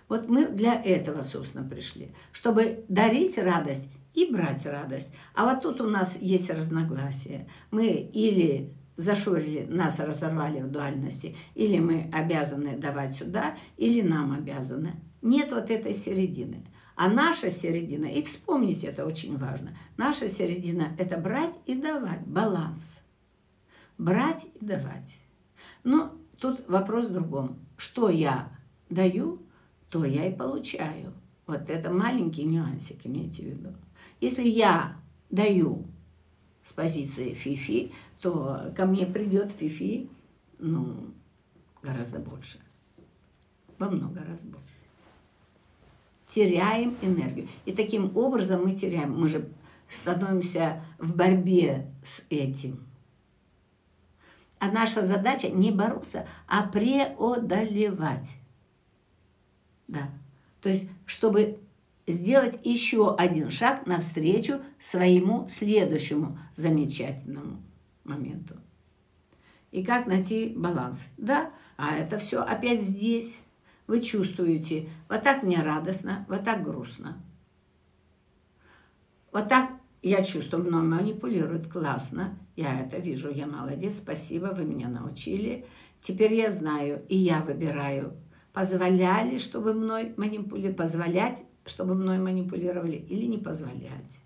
Вот мы для этого, собственно, пришли, чтобы дарить радость и брать радость. А вот тут у нас есть разногласия. Мы или зашорили, нас разорвали в дуальности, или мы обязаны давать сюда, или нам обязаны. Нет вот этой середины. А наша середина, и вспомните, это очень важно, наша середина – это брать и давать, баланс – брать и давать. Но тут вопрос в другом. Что я даю, то я и получаю. Вот это маленький нюансик, имейте в виду. Если я даю с позиции фифи, то ко мне придет фифи, ну, гораздо больше. Во много раз больше. Теряем энергию. И таким образом мы теряем. Мы же становимся в борьбе с этим. А наша задача не бороться, а преодолевать. Да. То есть, чтобы сделать еще один шаг навстречу своему следующему замечательному моменту. И как найти баланс? Да, а это все опять здесь. Вы чувствуете, вот так мне радостно, вот так грустно. Вот так я чувствую, мной манипулируют, классно. Я это вижу, я молодец, спасибо, вы меня научили. Теперь я знаю, и я выбираю, позволяли, чтобы мной манипулировали, позволять, чтобы мной манипулировали, или не позволять.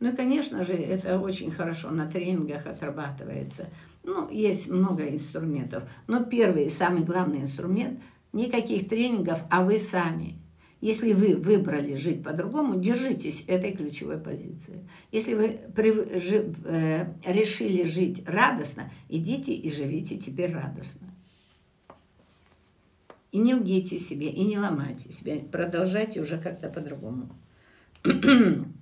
Ну и, конечно же, это очень хорошо на тренингах отрабатывается. Ну, есть много инструментов. Но первый, самый главный инструмент – никаких тренингов, а вы сами – если вы выбрали жить по-другому, держитесь этой ключевой позиции. Если вы э, решили жить радостно, идите и живите теперь радостно. И не лгите себе, и не ломайте себя. Продолжайте уже как-то по-другому.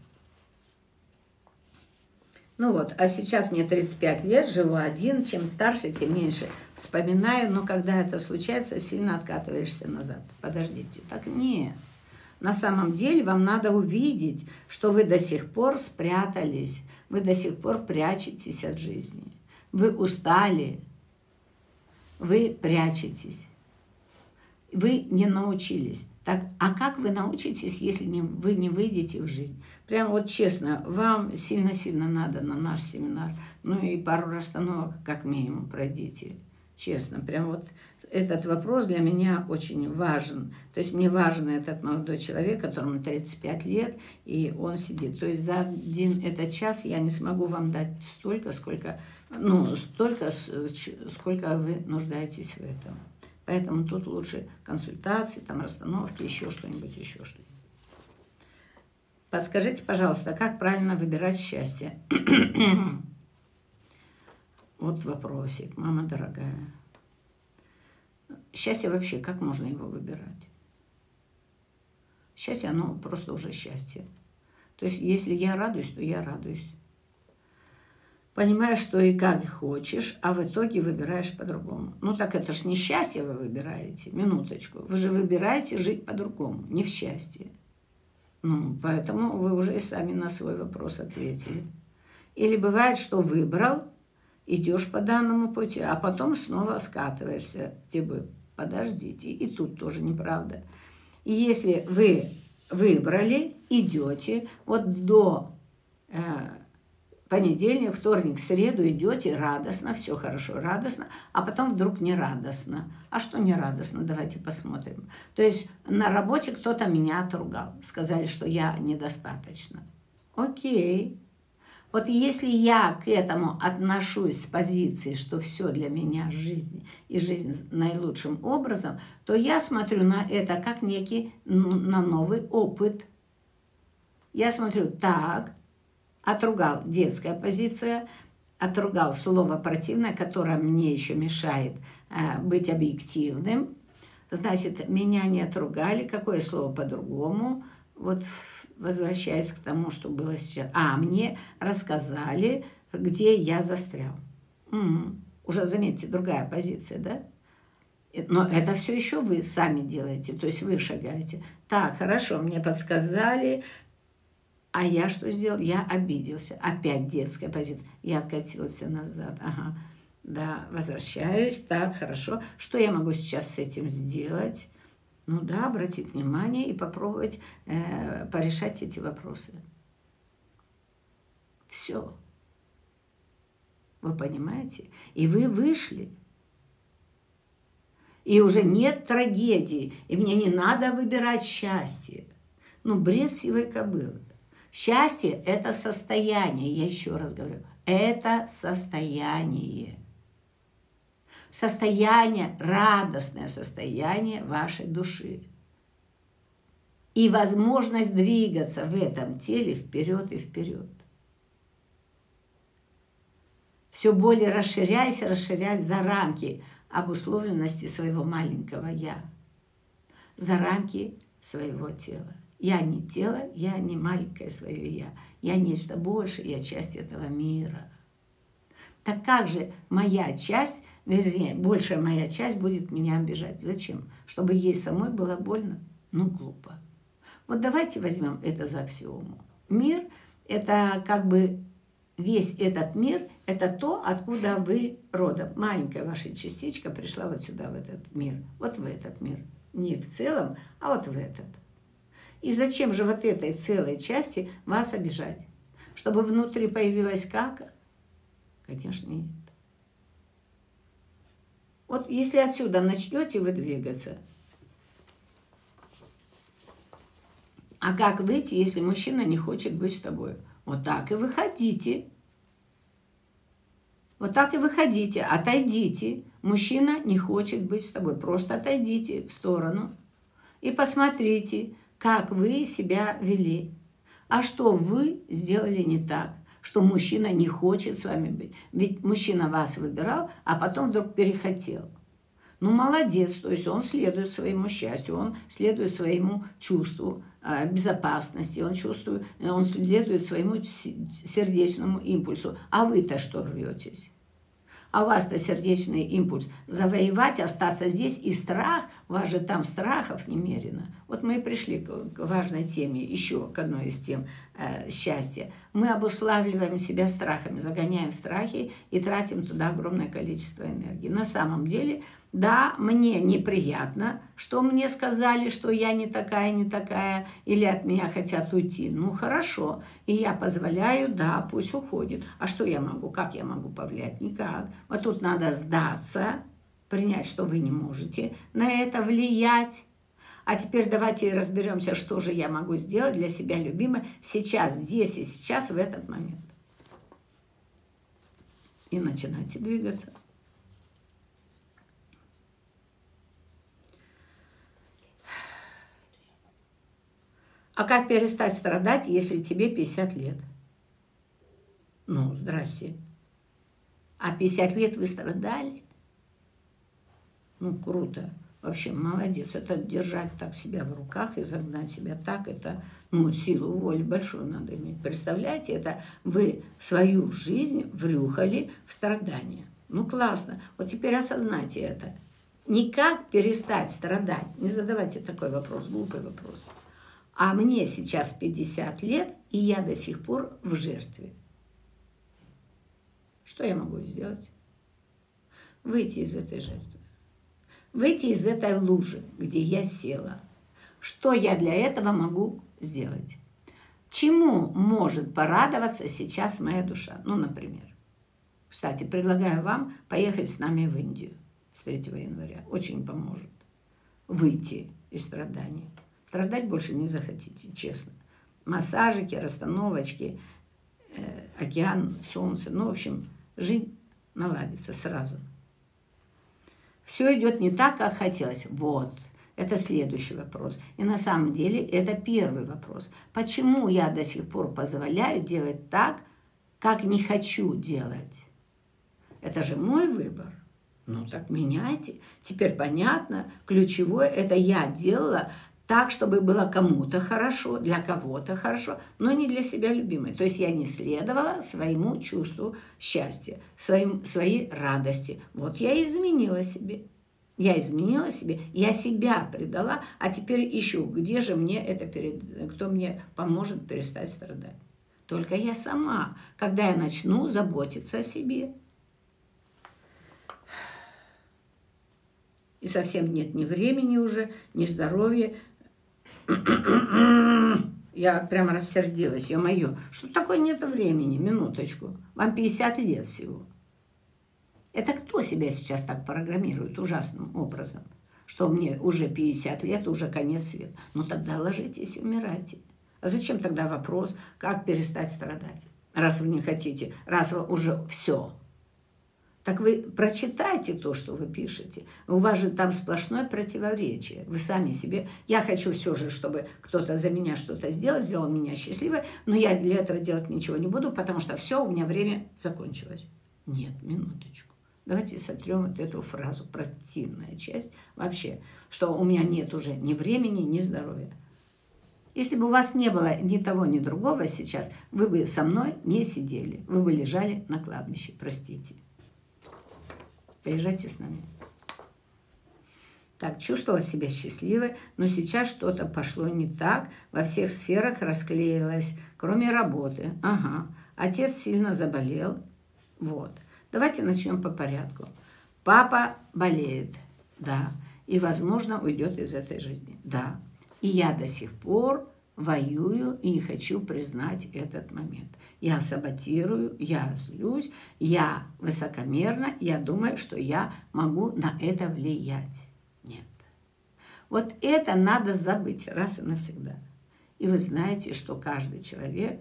Ну вот, а сейчас мне 35 лет, живу один, чем старше, тем меньше вспоминаю, но когда это случается, сильно откатываешься назад. Подождите, так нет. На самом деле вам надо увидеть, что вы до сих пор спрятались, вы до сих пор прячетесь от жизни. Вы устали, вы прячетесь. Вы не научились. Так, а как вы научитесь, если не, вы не выйдете в жизнь? Прям вот честно, вам сильно-сильно надо на наш семинар. Ну и пару расстановок как минимум пройдите. Честно, прям вот этот вопрос для меня очень важен. То есть мне важен этот молодой человек, которому 35 лет, и он сидит. То есть за один этот час я не смогу вам дать столько, сколько, ну, столько, сколько вы нуждаетесь в этом. Поэтому тут лучше консультации, там расстановки, еще что-нибудь, еще что-нибудь. Подскажите, пожалуйста, как правильно выбирать счастье? вот вопросик, мама дорогая. Счастье вообще, как можно его выбирать? Счастье, оно просто уже счастье. То есть, если я радуюсь, то я радуюсь. Понимаешь, что и как хочешь, а в итоге выбираешь по-другому. Ну так это ж не счастье вы выбираете, минуточку. Вы же выбираете жить по-другому, не в счастье. Ну, поэтому вы уже и сами на свой вопрос ответили. Или бывает, что выбрал, идешь по данному пути, а потом снова скатываешься, был подождите, и тут тоже неправда. И если вы выбрали, идете, вот до э, понедельник, вторник, среду идете радостно, все хорошо, радостно, а потом вдруг не радостно. А что не радостно? Давайте посмотрим. То есть на работе кто-то меня отругал, сказали, что я недостаточно. Окей, вот если я к этому отношусь с позиции, что все для меня жизнь и жизнь наилучшим образом, то я смотрю на это как некий, на новый опыт. Я смотрю, так, отругал детская позиция, отругал слово противное, которое мне еще мешает э, быть объективным. Значит, меня не отругали, какое слово по-другому. Вот возвращаясь к тому, что было сейчас. А, мне рассказали, где я застрял. Угу. Уже, заметьте, другая позиция, да? Но это все еще вы сами делаете, то есть вы шагаете. Так, хорошо, мне подсказали, а я что сделал? Я обиделся. Опять детская позиция. Я откатился назад. Ага. Да, возвращаюсь. Так, хорошо. Что я могу сейчас с этим сделать? Ну да, обратить внимание и попробовать э, порешать эти вопросы. Все. Вы понимаете? И вы вышли. И уже нет трагедии. И мне не надо выбирать счастье. Ну, бред сивой кобылы. Счастье – это состояние, я еще раз говорю, это состояние состояние, радостное состояние вашей души. И возможность двигаться в этом теле вперед и вперед. Все более расширяйся, расширяясь за рамки обусловленности своего маленького «я», за рамки своего тела. Я не тело, я не маленькое свое «я», я нечто большее, я часть этого мира. Так как же моя часть вернее, большая моя часть будет меня обижать. Зачем? Чтобы ей самой было больно? Ну, глупо. Вот давайте возьмем это за аксиому. Мир – это как бы весь этот мир – это то, откуда вы родом. Маленькая ваша частичка пришла вот сюда, в этот мир. Вот в этот мир. Не в целом, а вот в этот. И зачем же вот этой целой части вас обижать? Чтобы внутри появилась как? Конечно, нет. Вот если отсюда начнете вы двигаться, а как выйти, если мужчина не хочет быть с тобой? Вот так и выходите. Вот так и выходите, отойдите. Мужчина не хочет быть с тобой. Просто отойдите в сторону и посмотрите, как вы себя вели. А что вы сделали не так? что мужчина не хочет с вами быть. Ведь мужчина вас выбирал, а потом вдруг перехотел. Ну, молодец, то есть он следует своему счастью, он следует своему чувству э, безопасности, он, чувствует, он следует своему сердечному импульсу. А вы-то что рветесь? А вас-то сердечный импульс завоевать, остаться здесь и страх, у вас же там страхов немерено. Вот мы и пришли к, важной теме, еще к одной из тем э, счастья. Мы обуславливаем себя страхами, загоняем страхи и тратим туда огромное количество энергии. На самом деле да, мне неприятно, что мне сказали, что я не такая, не такая, или от меня хотят уйти. Ну, хорошо. И я позволяю, да, пусть уходит. А что я могу? Как я могу повлиять? Никак. Вот тут надо сдаться, принять, что вы не можете на это влиять. А теперь давайте разберемся, что же я могу сделать для себя любимой сейчас, здесь и сейчас, в этот момент. И начинайте двигаться. А как перестать страдать, если тебе 50 лет? Ну, здрасте. А 50 лет вы страдали? Ну, круто. Вообще, молодец. Это держать так себя в руках и загнать себя так, это, ну, силу воли большую надо иметь. Представляете, это вы свою жизнь врюхали в страдания. Ну, классно. Вот теперь осознайте это. Никак перестать страдать. Не задавайте такой вопрос, глупый вопрос. А мне сейчас 50 лет, и я до сих пор в жертве. Что я могу сделать? Выйти из этой жертвы. Выйти из этой лужи, где я села. Что я для этого могу сделать? Чему может порадоваться сейчас моя душа? Ну, например. Кстати, предлагаю вам поехать с нами в Индию с 3 января. Очень поможет выйти из страданий. Страдать больше не захотите, честно. Массажики, расстановочки, э, океан, солнце. Ну, в общем, жизнь наладится сразу. Все идет не так, как хотелось. Вот. Это следующий вопрос. И на самом деле это первый вопрос. Почему я до сих пор позволяю делать так, как не хочу делать? Это же мой выбор. Ну так меняйте. Теперь понятно, ключевое это я делала так, чтобы было кому-то хорошо, для кого-то хорошо, но не для себя любимой. То есть я не следовала своему чувству счастья, своим, своей радости. Вот я изменила себе. Я изменила себе, я себя предала, а теперь ищу, где же мне это перед, кто мне поможет перестать страдать. Только я сама, когда я начну заботиться о себе. И совсем нет ни времени уже, ни здоровья, я прямо рассердилась, ё-моё. Что такое нет времени? Минуточку. Вам 50 лет всего. Это кто себя сейчас так программирует ужасным образом? Что мне уже 50 лет, уже конец света. Ну тогда ложитесь и умирайте. А зачем тогда вопрос, как перестать страдать? Раз вы не хотите, раз вы уже все, так вы прочитайте то, что вы пишете. У вас же там сплошное противоречие. Вы сами себе... Я хочу все же, чтобы кто-то за меня что-то сделал, сделал меня счастливой, но я для этого делать ничего не буду, потому что все, у меня время закончилось. Нет, минуточку. Давайте сотрем вот эту фразу, противная часть вообще, что у меня нет уже ни времени, ни здоровья. Если бы у вас не было ни того, ни другого сейчас, вы бы со мной не сидели. Вы бы лежали на кладбище, простите. Поезжайте с нами. Так, чувствовала себя счастливой, но сейчас что-то пошло не так. Во всех сферах расклеилось, кроме работы. Ага. Отец сильно заболел. Вот. Давайте начнем по порядку. Папа болеет. Да. И, возможно, уйдет из этой жизни. Да. И я до сих пор воюю и не хочу признать этот момент. Я саботирую, я злюсь, я высокомерна, я думаю, что я могу на это влиять. Нет. Вот это надо забыть раз и навсегда. И вы знаете, что каждый человек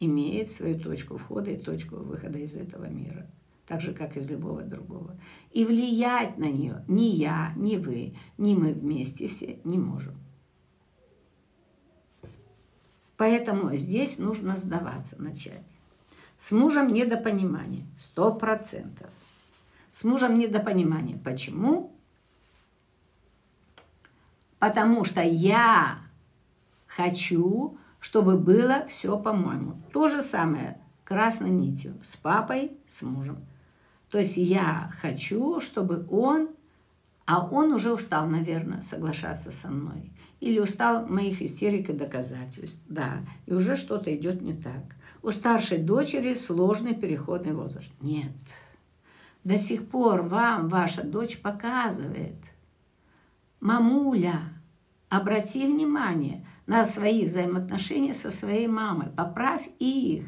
имеет свою точку входа и точку выхода из этого мира. Так же, как из любого другого. И влиять на нее ни я, ни вы, ни мы вместе все не можем. Поэтому здесь нужно сдаваться, начать. С мужем недопонимание, сто процентов. С мужем недопонимание. Почему? Потому что я хочу, чтобы было все по-моему. То же самое красной нитью с папой, с мужем. То есть я хочу, чтобы он, а он уже устал, наверное, соглашаться со мной или устал моих истерик и доказательств. Да, и уже что-то идет не так. У старшей дочери сложный переходный возраст. Нет. До сих пор вам ваша дочь показывает. Мамуля, обрати внимание на свои взаимоотношения со своей мамой. Поправь их.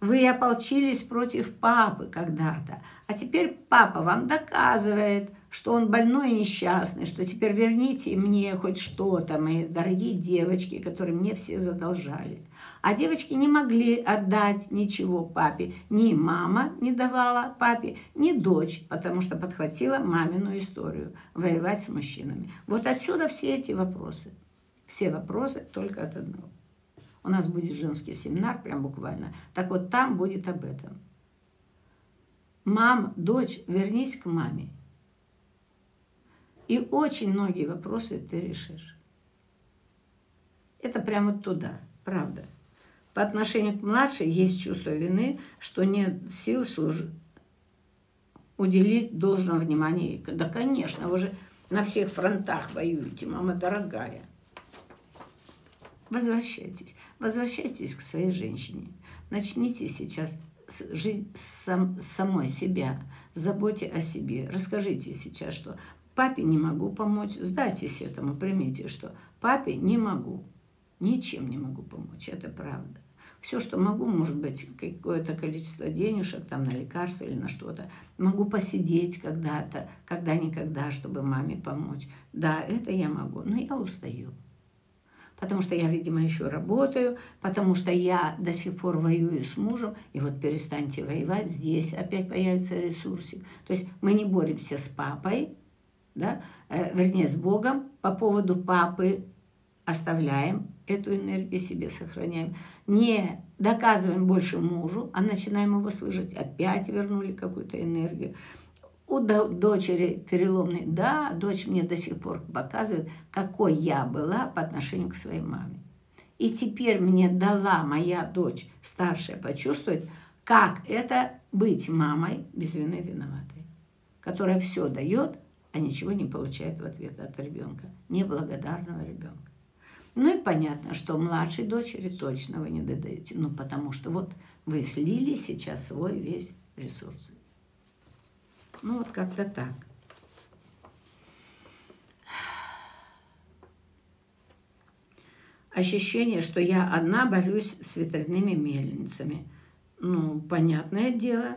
Вы ополчились против папы когда-то, а теперь папа вам доказывает, что он больной и несчастный, что теперь верните мне хоть что-то, мои дорогие девочки, которые мне все задолжали. А девочки не могли отдать ничего папе. Ни мама не давала папе, ни дочь, потому что подхватила мамину историю воевать с мужчинами. Вот отсюда все эти вопросы. Все вопросы только от одного. У нас будет женский семинар, прям буквально. Так вот там будет об этом. Мам, дочь, вернись к маме. И очень многие вопросы ты решишь. Это прямо туда, правда. По отношению к младшей есть чувство вины, что нет сил служить, уделить должного внимания. Да, конечно, вы же на всех фронтах воюете, мама дорогая. Возвращайтесь. Возвращайтесь к своей женщине. Начните сейчас жизнь сам, самой себя. Заботьте о себе. Расскажите сейчас, что папе не могу помочь. Сдайтесь этому, примите, что папе не могу. Ничем не могу помочь. Это правда. Все, что могу, может быть, какое-то количество денежек там на лекарства или на что-то. Могу посидеть когда-то, когда-никогда, чтобы маме помочь. Да, это я могу, но я устаю потому что я, видимо, еще работаю, потому что я до сих пор воюю с мужем, и вот перестаньте воевать, здесь опять появится ресурсик. То есть мы не боремся с папой, да, э, вернее, с Богом по поводу папы, оставляем эту энергию себе, сохраняем. Не доказываем больше мужу, а начинаем его слышать. Опять вернули какую-то энергию у дочери переломный, да, дочь мне до сих пор показывает, какой я была по отношению к своей маме. И теперь мне дала моя дочь старшая почувствовать, как это быть мамой без вины виноватой, которая все дает, а ничего не получает в ответ от ребенка, неблагодарного ребенка. Ну и понятно, что младшей дочери точно вы не додаете, ну потому что вот вы слили сейчас свой весь ресурс. Ну, вот как-то так. Ощущение, что я одна борюсь с ветряными мельницами. Ну, понятное дело,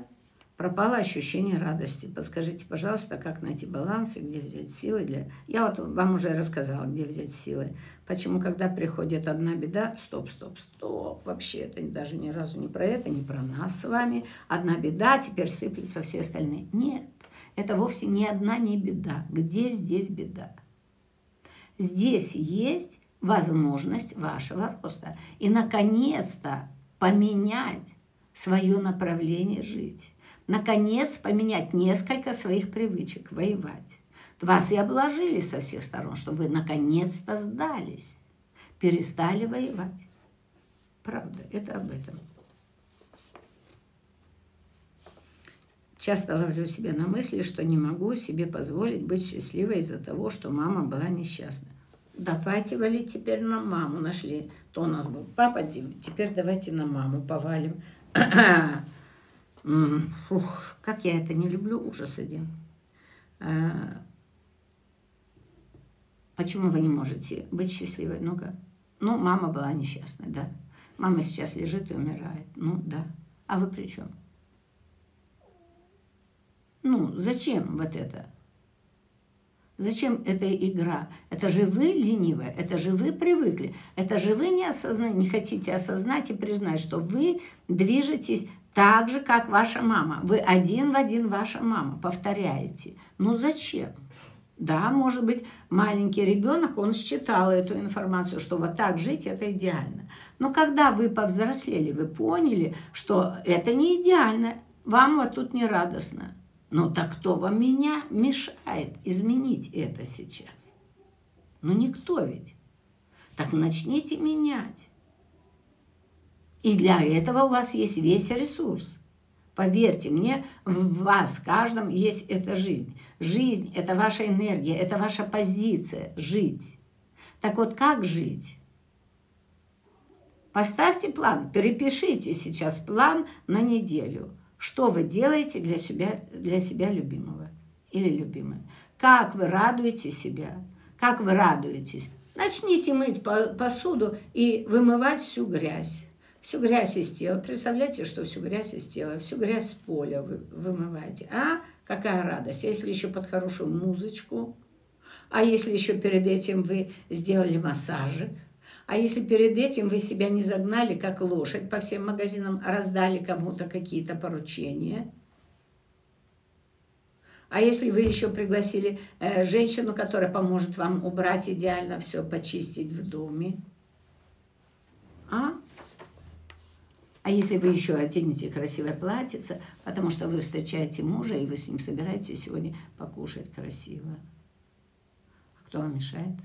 пропало ощущение радости. Подскажите, пожалуйста, как найти баланс и где взять силы для... Я вот вам уже рассказала, где взять силы. Почему, когда приходит одна беда, стоп, стоп, стоп, вообще это даже ни разу не про это, не про нас с вами. Одна беда, теперь сыплется все остальные. Нет, это вовсе ни одна не беда. Где здесь беда? Здесь есть возможность вашего роста. И, наконец-то, поменять свое направление жить. Наконец, поменять несколько своих привычек, воевать. Вас и обложили со всех сторон, что вы наконец-то сдались, перестали воевать. Правда, это об этом. Часто ловлю себя на мысли, что не могу себе позволить быть счастливой из-за того, что мама была несчастна. Давайте валить теперь на маму нашли. То у нас был папа, теперь давайте на маму повалим. Фух, как я это не люблю, ужас один. А, почему вы не можете быть счастливой? Ну-ка. Ну, мама была несчастной, да. Мама сейчас лежит и умирает. Ну, да. А вы при чем? Ну, зачем вот это? Зачем эта игра? Это же вы ленивые, это же вы привыкли, это же вы не, осозна... не хотите осознать и признать, что вы движетесь так же, как ваша мама. Вы один в один ваша мама, повторяете. Ну зачем? Да, может быть, маленький ребенок, он считал эту информацию, что вот так жить это идеально. Но когда вы повзрослели, вы поняли, что это не идеально, вам вот тут не радостно. Ну так кто вам меня мешает изменить это сейчас? Ну никто ведь. Так начните менять. И для этого у вас есть весь ресурс. Поверьте мне, в вас, каждом есть эта жизнь. Жизнь – это ваша энергия, это ваша позиция – жить. Так вот, как жить? Поставьте план, перепишите сейчас план на неделю – что вы делаете для себя, для себя любимого или любимой? Как вы радуете себя? Как вы радуетесь? Начните мыть посуду и вымывать всю грязь. Всю грязь из тела. Представляете, что всю грязь из тела, всю грязь с поля вы вымываете. А какая радость. А если еще под хорошую музычку, а если еще перед этим вы сделали массажик, а если перед этим вы себя не загнали, как лошадь по всем магазинам, а раздали кому-то какие-то поручения – а если вы еще пригласили э, женщину, которая поможет вам убрать идеально все, почистить в доме? А? А если вы еще оденете красивое платьице, потому что вы встречаете мужа, и вы с ним собираетесь сегодня покушать красиво. А кто вам мешает?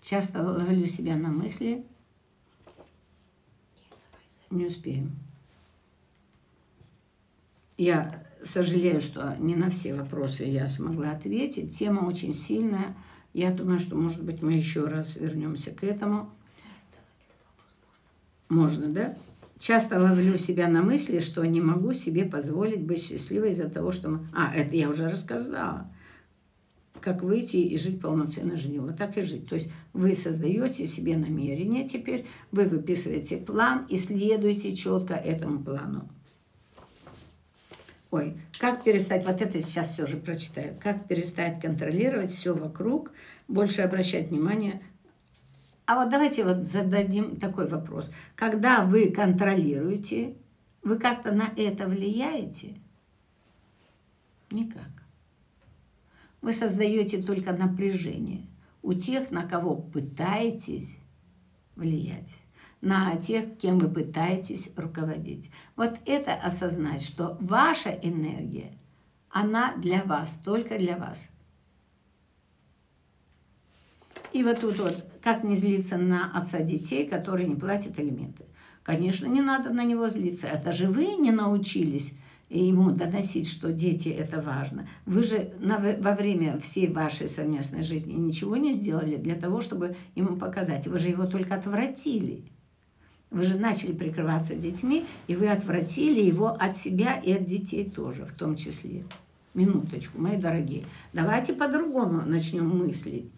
Часто ловлю себя на мысли – не успеем. Я сожалею, что не на все вопросы я смогла ответить. Тема очень сильная. Я думаю, что, может быть, мы еще раз вернемся к этому. Можно, да? Часто ловлю себя на мысли, что не могу себе позволить быть счастливой из-за того, что... Мы... А, это я уже рассказала как выйти и жить полноценной жизнью. Вот так и жить. То есть вы создаете себе намерение теперь, вы выписываете план и следуете четко этому плану. Ой, как перестать, вот это сейчас все же прочитаю, как перестать контролировать все вокруг, больше обращать внимание. А вот давайте вот зададим такой вопрос. Когда вы контролируете, вы как-то на это влияете? Никак вы создаете только напряжение у тех, на кого пытаетесь влиять, на тех, кем вы пытаетесь руководить. Вот это осознать, что ваша энергия, она для вас, только для вас. И вот тут вот, как не злиться на отца детей, которые не платят алименты. Конечно, не надо на него злиться. Это же вы не научились ему доносить, что дети это важно. Вы же на, во время всей вашей совместной жизни ничего не сделали для того, чтобы ему показать. Вы же его только отвратили. Вы же начали прикрываться детьми, и вы отвратили его от себя и от детей тоже, в том числе. Минуточку, мои дорогие. Давайте по-другому начнем мыслить.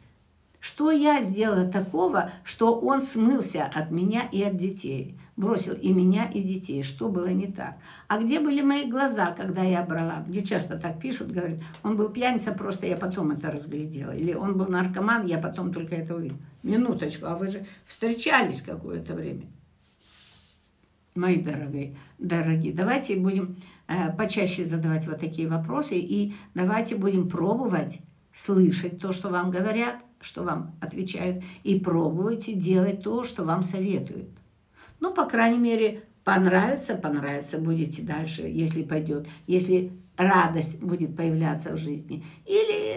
Что я сделала такого, что он смылся от меня и от детей? Бросил и меня, и детей. Что было не так? А где были мои глаза, когда я брала? Где часто так пишут, говорят, он был пьяница, просто я потом это разглядела. Или он был наркоман, я потом только это увидела. Минуточку, а вы же встречались какое-то время. Мои дорогие, дорогие, давайте будем э, почаще задавать вот такие вопросы и давайте будем пробовать слышать то, что вам говорят, что вам отвечают, и пробуйте делать то, что вам советуют. Ну, по крайней мере, понравится, понравится, будете дальше, если пойдет, если радость будет появляться в жизни. Или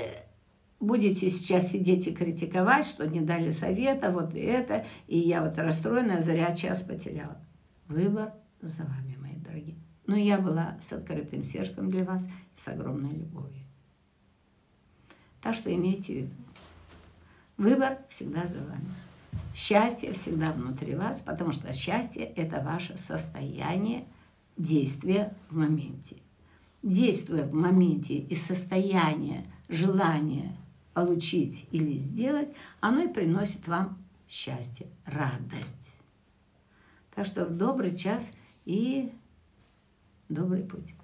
будете сейчас сидеть и критиковать, что не дали совета, вот это, и я вот расстроенная, зря час потеряла. Выбор за вами, мои дорогие. Но я была с открытым сердцем для вас и с огромной любовью. Так что имейте в виду. Выбор всегда за вами. Счастье всегда внутри вас, потому что счастье – это ваше состояние действия в моменте. Действуя в моменте из состояния желания получить или сделать, оно и приносит вам счастье, радость. Так что в добрый час и добрый путь.